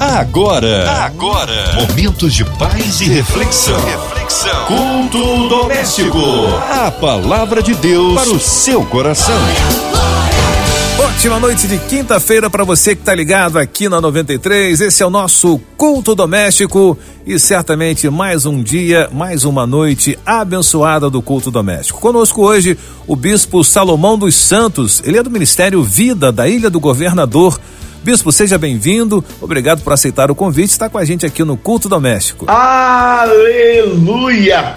Agora, agora, momentos de paz e reflexão. Reflexão. Culto doméstico. A palavra de Deus para o seu coração. Ótima noite de quinta-feira para você que está ligado aqui na 93. Esse é o nosso culto doméstico e certamente mais um dia, mais uma noite abençoada do culto doméstico. Conosco hoje o bispo Salomão dos Santos. Ele é do Ministério Vida da Ilha do Governador. Bispo, seja bem-vindo. Obrigado por aceitar o convite. Está com a gente aqui no Culto Doméstico. Aleluia!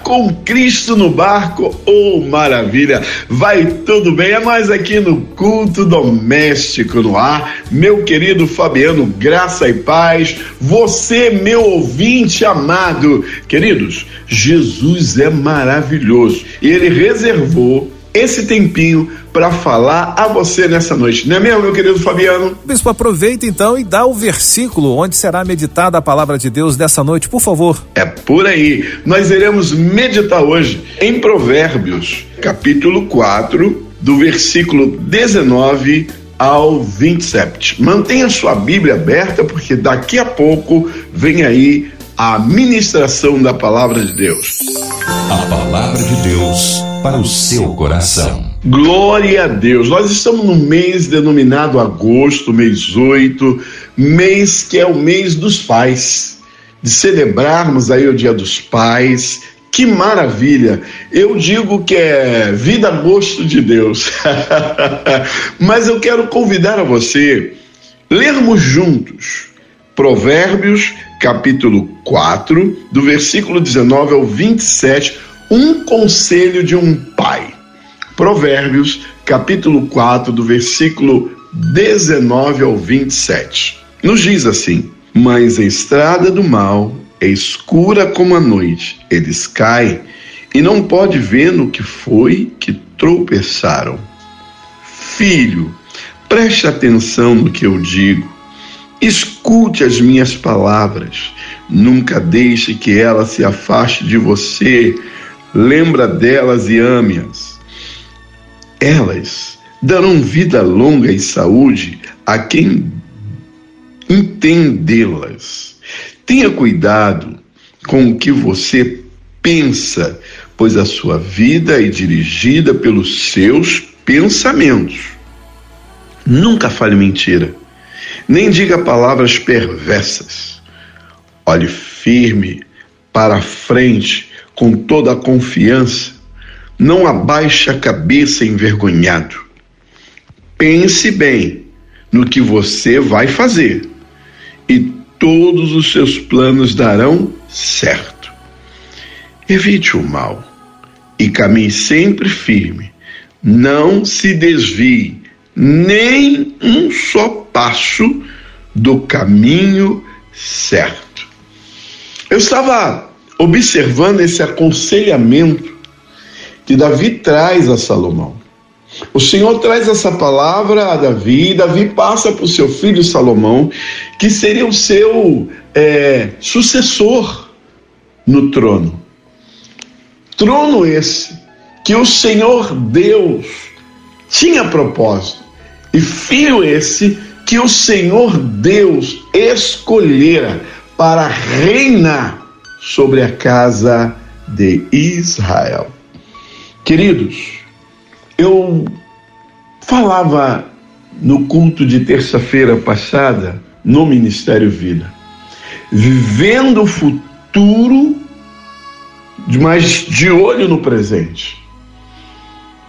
Com Cristo no barco, oh maravilha! Vai tudo bem? É nós aqui no Culto Doméstico no ar. Meu querido Fabiano, graça e paz. Você, meu ouvinte amado. Queridos, Jesus é maravilhoso e ele reservou esse tempinho para falar a você nessa noite, não é mesmo, meu querido Fabiano? Bispo, aproveita então e dá o versículo onde será meditada a palavra de Deus dessa noite, por favor. É por aí. Nós iremos meditar hoje em Provérbios, capítulo 4, do versículo 19 ao 27. Mantenha sua Bíblia aberta, porque daqui a pouco vem aí a ministração da palavra de Deus. A palavra de Deus para o seu coração. Glória a Deus. Nós estamos no mês denominado agosto, mês 8, mês que é o mês dos pais, de celebrarmos aí o Dia dos Pais. Que maravilha! Eu digo que é vida a gosto de Deus. Mas eu quero convidar a você lermos juntos Provérbios, capítulo 4, do versículo 19 ao 27 um conselho de um pai. Provérbios, capítulo 4, do versículo 19 ao 27. Nos diz assim: Mas a estrada do mal é escura como a noite, eles caem e não pode ver no que foi que tropeçaram. Filho, preste atenção no que eu digo. Escute as minhas palavras. Nunca deixe que ela se afaste de você lembra delas e ame-as. Elas darão vida longa e saúde a quem entendê-las. Tenha cuidado com o que você pensa, pois a sua vida é dirigida pelos seus pensamentos. Nunca fale mentira, nem diga palavras perversas. Olhe firme para frente com toda a confiança, não abaixe a cabeça envergonhado. Pense bem no que você vai fazer e todos os seus planos darão certo. Evite o mal e caminhe sempre firme. Não se desvie nem um só passo do caminho certo. Eu estava observando esse aconselhamento que Davi traz a Salomão. O Senhor traz essa palavra a Davi, e Davi passa para o seu filho Salomão, que seria o seu é, sucessor no trono. Trono esse que o Senhor Deus tinha propósito, e filho esse que o Senhor Deus escolhera para reinar sobre a casa de Israel. Queridos, eu falava no culto de terça-feira passada no Ministério Vida, vivendo o futuro, mas de olho no presente.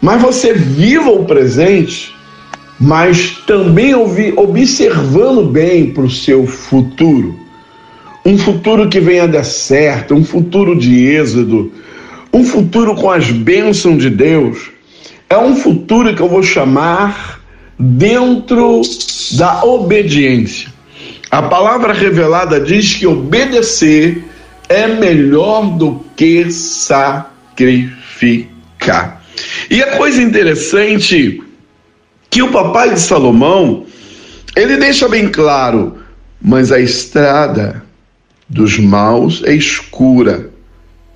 Mas você viva o presente, mas também observando bem para o seu futuro um futuro que venha dar certo, um futuro de êxodo, um futuro com as bênçãos de Deus. É um futuro que eu vou chamar dentro da obediência. A palavra revelada diz que obedecer é melhor do que sacrificar. E a coisa interessante que o papai de Salomão, ele deixa bem claro, mas a estrada dos maus é escura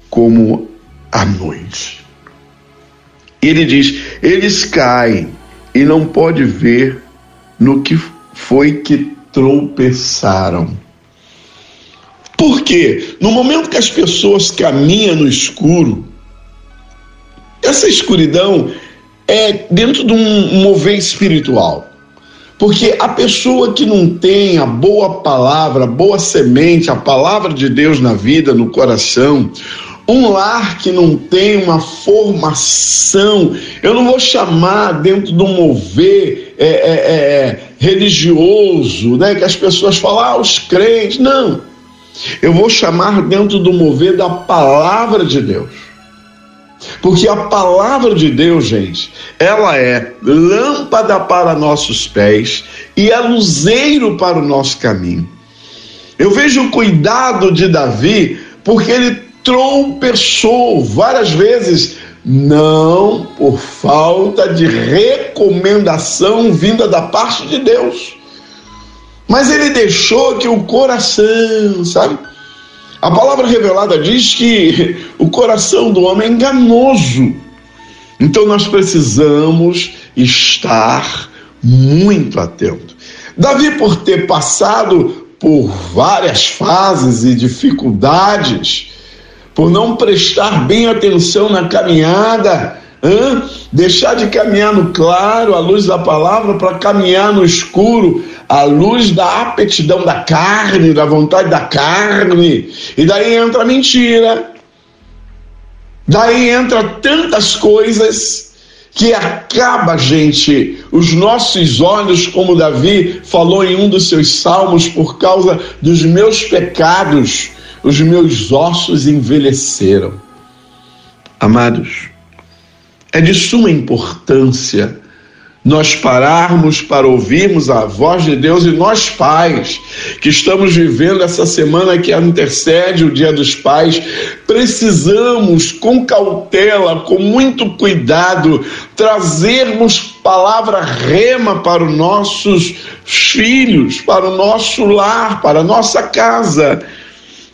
como a noite. Ele diz: eles caem e não pode ver no que foi que tropeçaram. Por quê? No momento que as pessoas caminham no escuro, essa escuridão é dentro de um mover espiritual. Porque a pessoa que não tem a boa palavra, a boa semente, a palavra de Deus na vida, no coração, um lar que não tem uma formação, eu não vou chamar dentro do mover é, é, é, religioso, né? Que as pessoas falam, ah, os crentes. Não. Eu vou chamar dentro do mover da palavra de Deus. Porque a palavra de Deus, gente, ela é lâmpada para nossos pés e é luzeiro para o nosso caminho. Eu vejo o cuidado de Davi, porque ele tropeçou várias vezes, não por falta de recomendação vinda da parte de Deus, mas ele deixou que o coração, sabe? A palavra revelada diz que o coração do homem é enganoso. Então nós precisamos estar muito atento. Davi, por ter passado por várias fases e dificuldades, por não prestar bem atenção na caminhada, hein? deixar de caminhar no claro, à luz da palavra, para caminhar no escuro, à luz da apetidão da carne, da vontade da carne. E daí entra a mentira. Daí entra tantas coisas que acaba, gente, os nossos olhos, como Davi falou em um dos seus salmos, por causa dos meus pecados os meus ossos envelheceram. Amados, é de suma importância nós pararmos para ouvirmos a voz de Deus e nós pais que estamos vivendo essa semana que antecede o Dia dos Pais, precisamos com cautela, com muito cuidado, trazermos palavra rema para os nossos filhos, para o nosso lar, para a nossa casa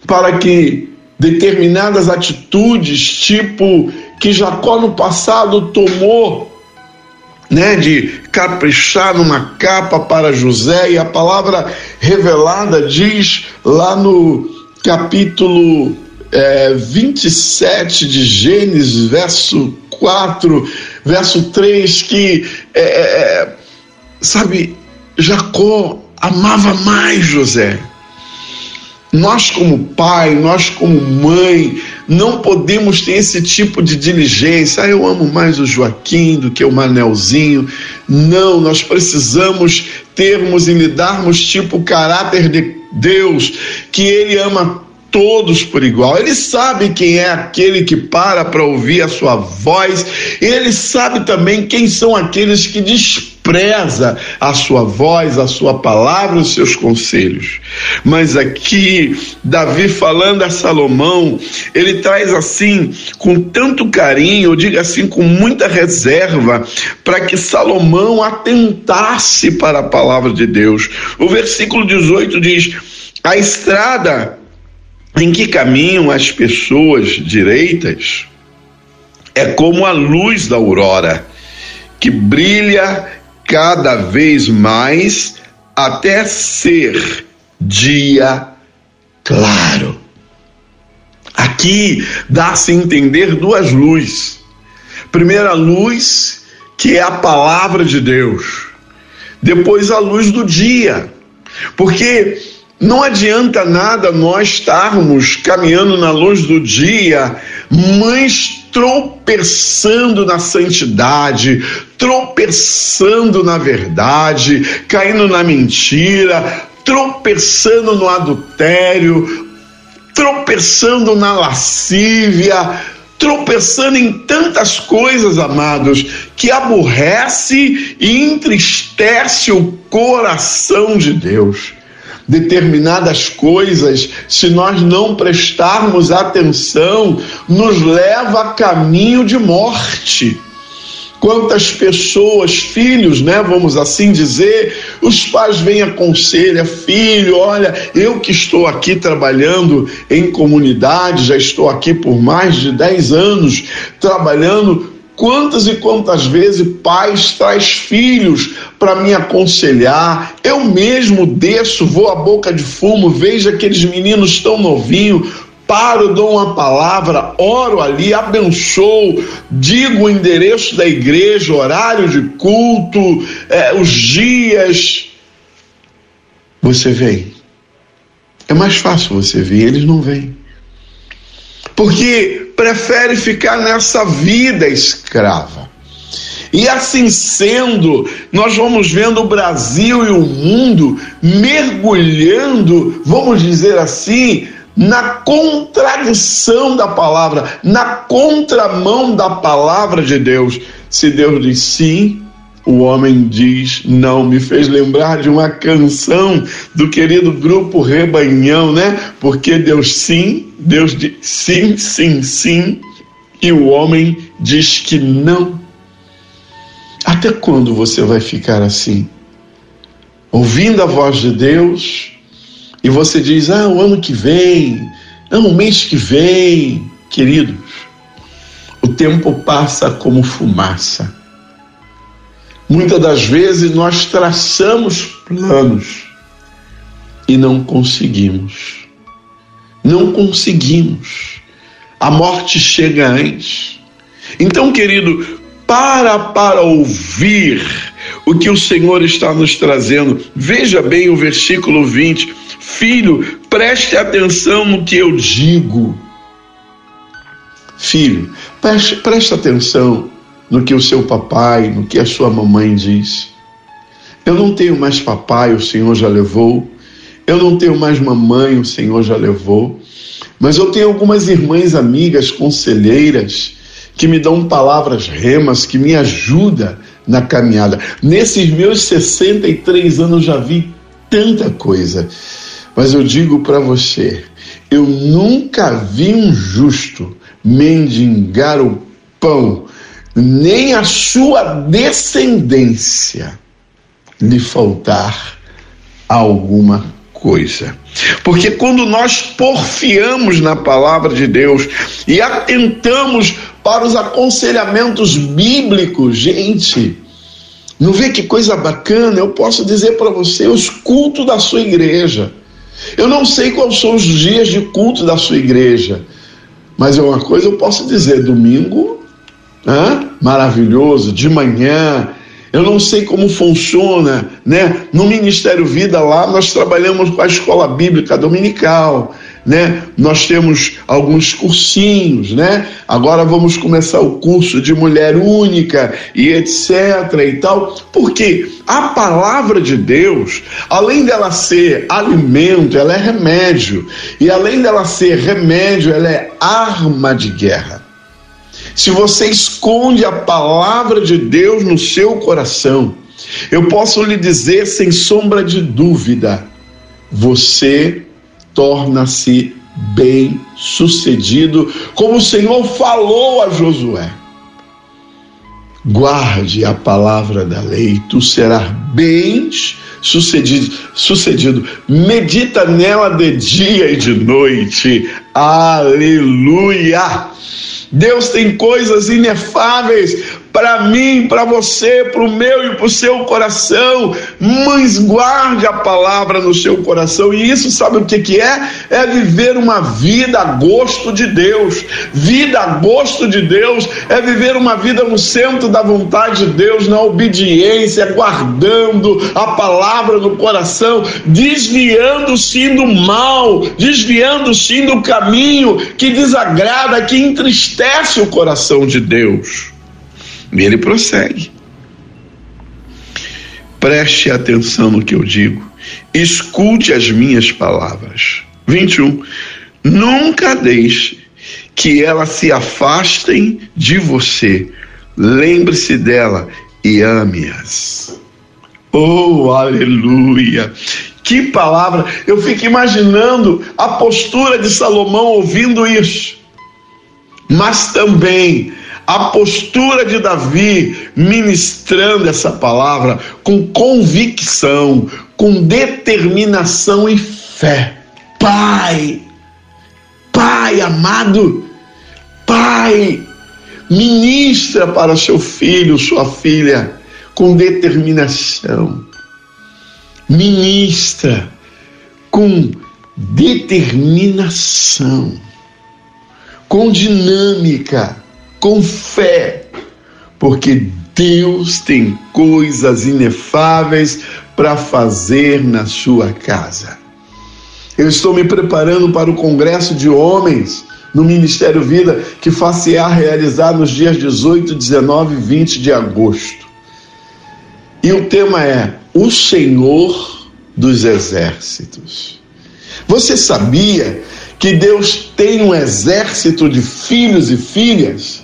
para que determinadas atitudes, tipo que Jacó no passado tomou, né, de caprichar numa capa para José, e a palavra revelada diz lá no capítulo é, 27 de Gênesis, verso 4, verso 3, que, é, é, é, sabe, Jacó amava mais José. Nós, como pai, nós, como mãe, não podemos ter esse tipo de diligência. Ah, eu amo mais o Joaquim do que o Manelzinho. Não, nós precisamos termos e lidarmos tipo o caráter de Deus, que Ele ama todos por igual. Ele sabe quem é aquele que para para ouvir a sua voz. Ele sabe também quem são aqueles que despreza a sua voz, a sua palavra, os seus conselhos. Mas aqui, Davi falando a Salomão, ele traz assim, com tanto carinho, eu digo assim, com muita reserva, para que Salomão atentasse para a palavra de Deus. O versículo 18 diz: A estrada em que caminham as pessoas direitas é como a luz da aurora, que brilha cada vez mais até ser dia claro. Aqui dá-se a entender duas luzes. Primeira luz, que é a palavra de Deus. Depois a luz do dia. Porque não adianta nada nós estarmos caminhando na luz do dia, mas tropeçando na santidade, tropeçando na verdade, caindo na mentira, tropeçando no adultério, tropeçando na lascívia, tropeçando em tantas coisas, amados, que aborrece e entristece o coração de Deus determinadas coisas, se nós não prestarmos atenção, nos leva a caminho de morte. Quantas pessoas, filhos, né, vamos assim dizer, os pais vêm aconselham, filho, olha, eu que estou aqui trabalhando em comunidade, já estou aqui por mais de 10 anos, trabalhando Quantas e quantas vezes pais traz filhos para me aconselhar? Eu mesmo desço, vou à boca de fumo, vejo aqueles meninos tão novinhos, paro, dou uma palavra, oro ali, abençoo, digo o endereço da igreja, horário de culto, é, os dias. Você vem. É mais fácil você vir, eles não vêm porque prefere ficar nessa vida escrava. E assim sendo, nós vamos vendo o Brasil e o mundo mergulhando, vamos dizer assim, na contradição da palavra, na contramão da palavra de Deus. Se Deus diz sim, o homem diz não. Me fez lembrar de uma canção do querido grupo Rebanhão, né? Porque Deus sim, Deus diz sim, sim, sim, e o homem diz que não. Até quando você vai ficar assim? Ouvindo a voz de Deus, e você diz: ah, o ano que vem, não, o mês que vem. Queridos, o tempo passa como fumaça Muitas das vezes nós traçamos planos e não conseguimos. Não conseguimos. A morte chega antes. Então, querido, para para ouvir o que o Senhor está nos trazendo. Veja bem o versículo 20. Filho, preste atenção no que eu digo. Filho, preste, preste atenção no que o seu papai, no que a sua mamãe diz. Eu não tenho mais papai, o Senhor já levou. Eu não tenho mais mamãe, o Senhor já levou. Mas eu tenho algumas irmãs amigas, conselheiras, que me dão palavras remas, que me ajudam na caminhada. Nesses meus 63 anos já vi tanta coisa. Mas eu digo para você, eu nunca vi um justo mendigar o pão nem a sua descendência lhe faltar alguma coisa. Porque quando nós porfiamos na palavra de Deus e atentamos para os aconselhamentos bíblicos, gente, não vê que coisa bacana? Eu posso dizer para você os cultos da sua igreja. Eu não sei quais são os dias de culto da sua igreja, mas é uma coisa eu posso dizer: domingo Hã? maravilhoso, de manhã. Eu não sei como funciona, né? No Ministério Vida lá nós trabalhamos com a escola bíblica dominical, né? Nós temos alguns cursinhos, né? Agora vamos começar o curso de mulher única e etc e tal. Porque a palavra de Deus, além dela ser alimento, ela é remédio. E além dela ser remédio, ela é arma de guerra se você esconde a palavra de Deus no seu coração, eu posso lhe dizer sem sombra de dúvida, você torna-se bem sucedido, como o Senhor falou a Josué. Guarde a palavra da lei, tu serás bem sucedido, sucedido. Medita nela de dia e de noite. Aleluia! Deus tem coisas inefáveis para mim, para você, para o meu e para o seu coração. Mas guarde a palavra no seu coração. E isso, sabe o que, que é? É viver uma vida a gosto de Deus. Vida a gosto de Deus é viver uma vida no centro da vontade de Deus, na obediência, guardando a palavra no coração, desviando-se do mal, desviando-se do caminho que desagrada, que entristece o coração de Deus. E ele prossegue. Preste atenção no que eu digo. Escute as minhas palavras. 21. Nunca deixe que elas se afastem de você. Lembre-se dela e ame-as. Oh, aleluia! Que palavra! Eu fico imaginando a postura de Salomão ouvindo isso. Mas também a postura de Davi ministrando essa palavra com convicção, com determinação e fé. Pai, Pai amado, Pai, Ministra para seu filho, sua filha, com determinação. Ministra com determinação, com dinâmica, com fé, porque Deus tem coisas inefáveis para fazer na sua casa. Eu estou me preparando para o congresso de homens no Ministério Vida que facear realizar nos dias 18, 19 e 20 de agosto. E o tema é O Senhor dos Exércitos. Você sabia que Deus tem um exército de filhos e filhas?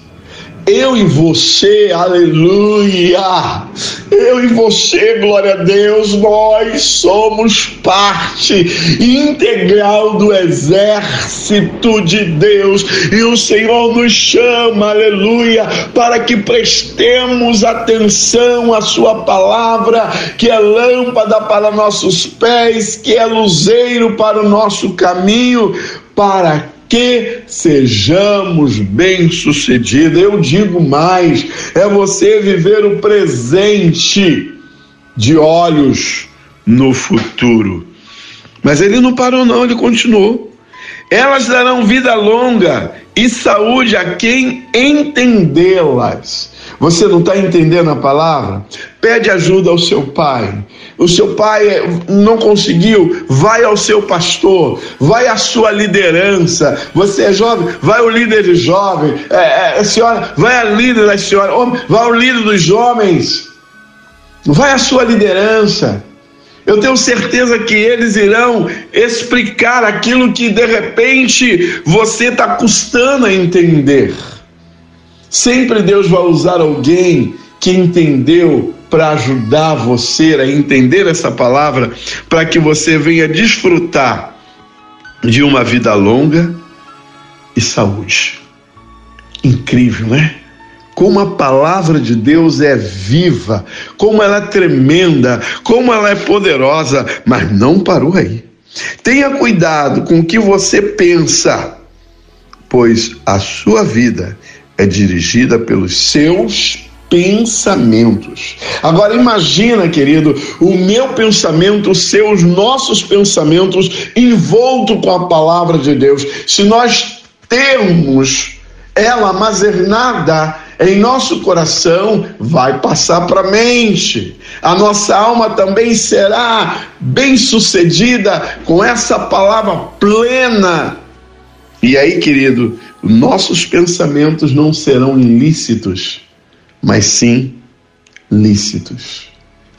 Eu e você, aleluia! Eu e você, glória a Deus, nós somos parte integral do exército de Deus e o Senhor nos chama, aleluia, para que prestemos atenção à Sua palavra, que é lâmpada para nossos pés, que é luzeiro para o nosso caminho, para que sejamos bem-sucedidos. Eu digo mais: é você viver o presente de olhos no futuro. Mas ele não parou, não, ele continuou. Elas darão vida longa e saúde a quem entendê-las. Você não está entendendo a palavra? Pede ajuda ao seu pai. O seu pai não conseguiu, vai ao seu pastor, vai à sua liderança. Você é jovem, vai ao líder jovem. É, é, senhora, vai à líder da senhora, vai ao líder dos homens. Vai à sua liderança. Eu tenho certeza que eles irão explicar aquilo que de repente você está custando a entender. Sempre Deus vai usar alguém que entendeu para ajudar você a entender essa palavra, para que você venha desfrutar de uma vida longa e saúde. Incrível, né? Como a palavra de Deus é viva, como ela é tremenda, como ela é poderosa, mas não parou aí. Tenha cuidado com o que você pensa, pois a sua vida é dirigida pelos seus pensamentos. Agora imagina, querido, o meu pensamento, os seus, nossos pensamentos envolto com a palavra de Deus. Se nós temos ela armazenada em nosso coração, vai passar para a mente. A nossa alma também será bem-sucedida com essa palavra plena. E aí, querido, nossos pensamentos não serão ilícitos, mas sim lícitos.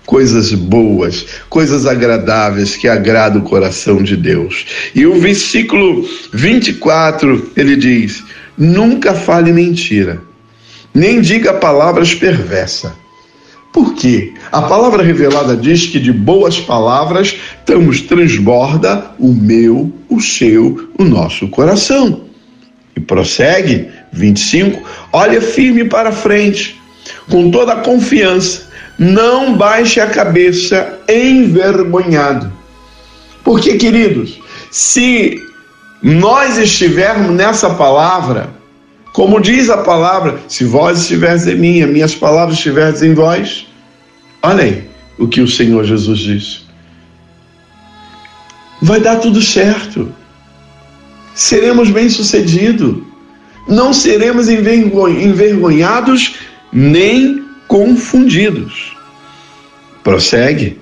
Coisas boas, coisas agradáveis que agradam o coração de Deus. E o versículo 24, ele diz: Nunca fale mentira, nem diga palavras perversas. Por quê? A palavra revelada diz que de boas palavras estamos transborda o meu, o seu, o nosso coração. E prossegue, 25, olha firme para frente, com toda a confiança, não baixe a cabeça envergonhado. Porque, queridos, se nós estivermos nessa palavra, como diz a palavra, se vós estiveres em mim, as minhas palavras estiveres em vós, olha aí o que o Senhor Jesus diz. Vai dar tudo certo seremos bem-sucedidos. Não seremos envergonhados nem confundidos. Prossegue.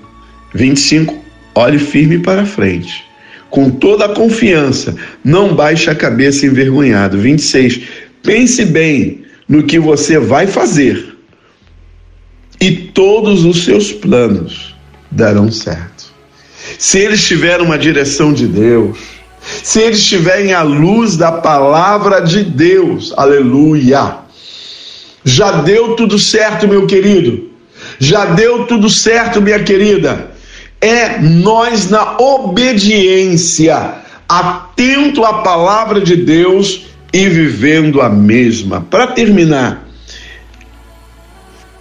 25. Olhe firme para frente. Com toda a confiança, não baixe a cabeça envergonhado. 26. Pense bem no que você vai fazer, e todos os seus planos darão certo. Se eles tiverem uma direção de Deus, se eles estiverem à luz da palavra de Deus. Aleluia. Já deu tudo certo, meu querido. Já deu tudo certo, minha querida. É nós na obediência, atento à palavra de Deus e vivendo a mesma. Para terminar,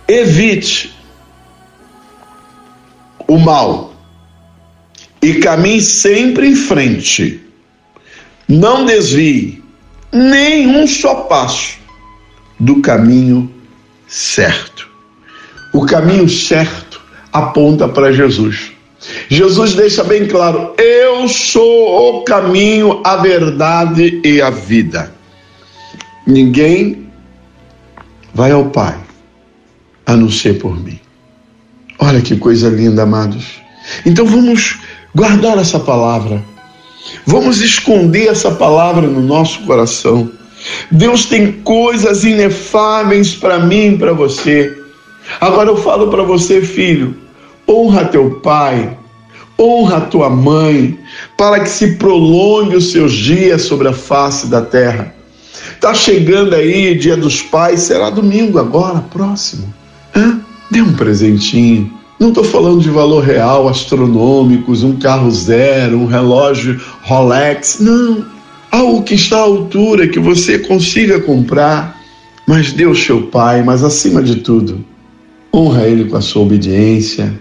evite o mal e caminhe sempre em frente não desvie nem um só passo do caminho certo. O caminho certo aponta para Jesus. Jesus deixa bem claro: eu sou o caminho, a verdade e a vida. Ninguém vai ao Pai a não ser por mim. Olha que coisa linda, amados. Então vamos guardar essa palavra. Vamos esconder essa palavra no nosso coração. Deus tem coisas inefáveis para mim e para você. Agora eu falo para você, filho, honra teu pai, honra tua mãe, para que se prolongue os seus dias sobre a face da terra. Tá chegando aí, dia dos pais, será domingo agora, próximo. Hã? Dê um presentinho. Não estou falando de valor real, astronômicos, um carro zero, um relógio Rolex. Não. Algo que está à altura, que você consiga comprar. Mas Deus, seu Pai, mas acima de tudo, honra Ele com a sua obediência,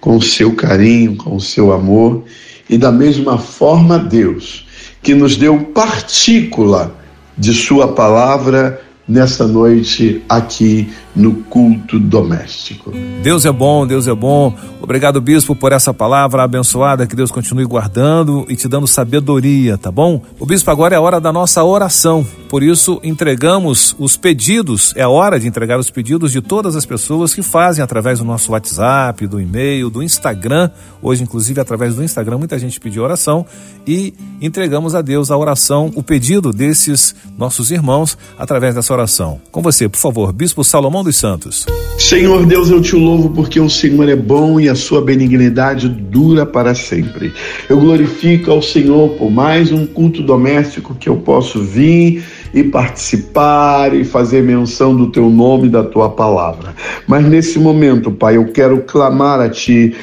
com o seu carinho, com o seu amor. E da mesma forma, Deus, que nos deu partícula de Sua palavra nessa noite aqui no culto doméstico. Deus é bom, Deus é bom. Obrigado, bispo, por essa palavra abençoada. Que Deus continue guardando e te dando sabedoria, tá bom? O bispo, agora é a hora da nossa oração. Por isso, entregamos os pedidos. É a hora de entregar os pedidos de todas as pessoas que fazem através do nosso WhatsApp, do e-mail, do Instagram. Hoje, inclusive, através do Instagram, muita gente pediu oração e entregamos a Deus a oração, o pedido desses nossos irmãos através dessa oração. Com você, por favor, Bispo Salomão dos Santos. Senhor Deus, eu te louvo porque o Senhor é bom e a sua benignidade dura para sempre. Eu glorifico ao Senhor por mais um culto doméstico que eu posso vir e participar e fazer menção do teu nome e da tua palavra. Mas nesse momento, Pai, eu quero clamar a ti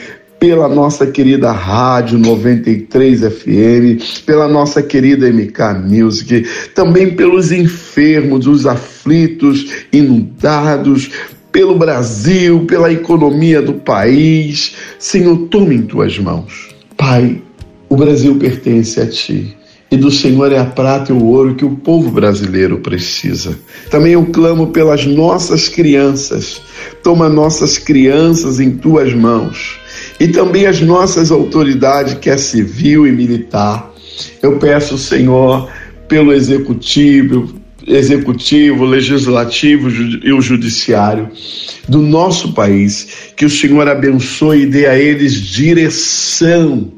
pela nossa querida Rádio 93 FM, pela nossa querida MK Music, também pelos enfermos, os aflitos, inundados, pelo Brasil, pela economia do país. Senhor, tome em tuas mãos. Pai, o Brasil pertence a ti. E do Senhor é a prata e o ouro que o povo brasileiro precisa. Também eu clamo pelas nossas crianças. Toma nossas crianças em tuas mãos e também as nossas autoridades, que é civil e militar. Eu peço, Senhor, pelo executivo, executivo, legislativo e o judiciário do nosso país, que o Senhor abençoe e dê a eles direção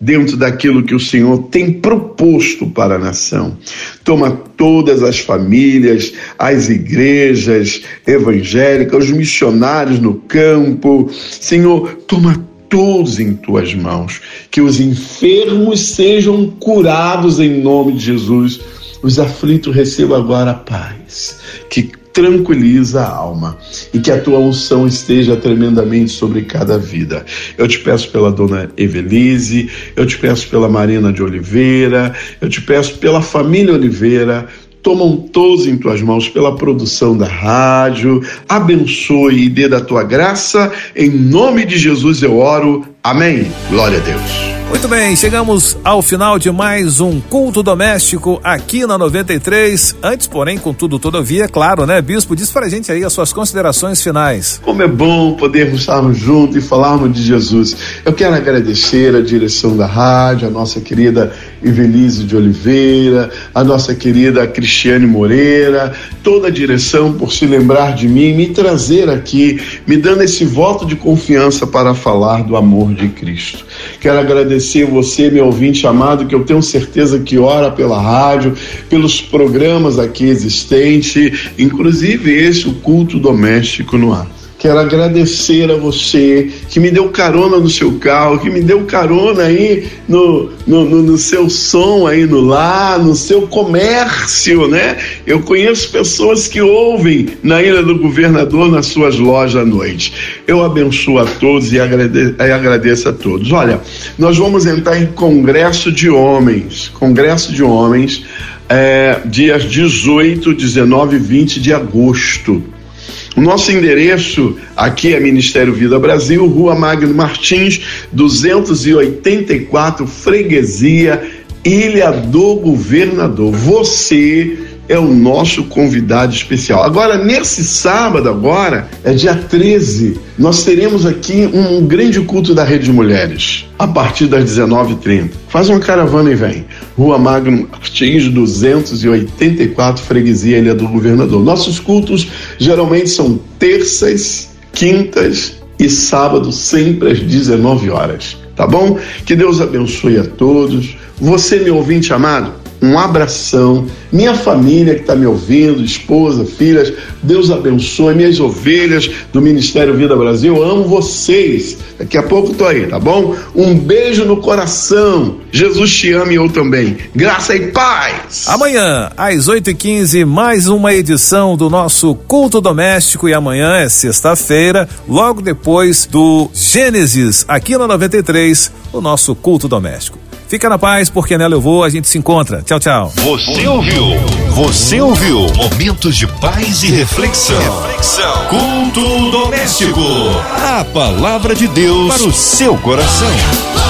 dentro daquilo que o Senhor tem proposto para a nação. Toma todas as famílias, as igrejas evangélicas, os missionários no campo. Senhor, toma todos em tuas mãos. Que os enfermos sejam curados em nome de Jesus. Os aflitos recebam agora a paz, que tranquiliza a alma e que a tua unção esteja tremendamente sobre cada vida. Eu te peço pela dona Evelise, eu te peço pela Marina de Oliveira, eu te peço pela família Oliveira, tomam todos em tuas mãos pela produção da rádio. Abençoe e dê da tua graça. Em nome de Jesus eu oro. Amém. Glória a Deus. Muito bem, chegamos ao final de mais um culto doméstico aqui na 93. Antes, porém, contudo, todavia, claro, né, Bispo? Diz pra gente aí as suas considerações finais. Como é bom podermos estarmos juntos e falarmos de Jesus. Eu quero agradecer a direção da rádio, a nossa querida Evelise de Oliveira, a nossa querida Cristiane Moreira, toda a direção por se lembrar de mim, me trazer aqui, me dando esse voto de confiança para falar do amor de Cristo. Quero agradecer você, meu ouvinte amado, que eu tenho certeza que ora pela rádio, pelos programas aqui existentes, inclusive esse, o culto doméstico no ar. Quero agradecer a você que me deu carona no seu carro, que me deu carona aí no, no, no, no, seu som aí no lar, no seu comércio, né? Eu conheço pessoas que ouvem na Ilha do Governador nas suas lojas à noite. Eu abençoo a todos e agradeço, e agradeço a todos. Olha, nós vamos entrar em congresso de homens, congresso de homens, é, dias 18, 19 e 20 de agosto. O nosso endereço aqui é Ministério Vida Brasil, Rua Magno Martins, 284, Freguesia, Ilha do Governador. Você é o nosso convidado especial. Agora, nesse sábado, agora, é dia 13, nós teremos aqui um grande culto da Rede de Mulheres, a partir das 19h30. Faz uma caravana e vem. Rua Magno Martins, 284, Freguesia Ilha do Governador. Nossos cultos geralmente são terças, quintas e sábados, sempre às 19 horas. Tá bom? Que Deus abençoe a todos. Você, meu ouvinte amado, um abração. Minha família que está me ouvindo, esposa, filhas, Deus abençoe. Minhas ovelhas do Ministério Vida Brasil, amo vocês. Daqui a pouco estou aí, tá bom? Um beijo no coração. Jesus te ama e eu também. Graça e paz. Amanhã, às 8h15, mais uma edição do nosso culto doméstico. E amanhã é sexta-feira, logo depois do Gênesis, aqui na 93, o nosso culto doméstico. Fica na paz, porque nela eu vou, a gente se encontra. Tchau, tchau. Você ouviu? Você ouviu? Momentos de paz e reflexão. Reflexão. Culto doméstico. A palavra de Deus para o seu coração.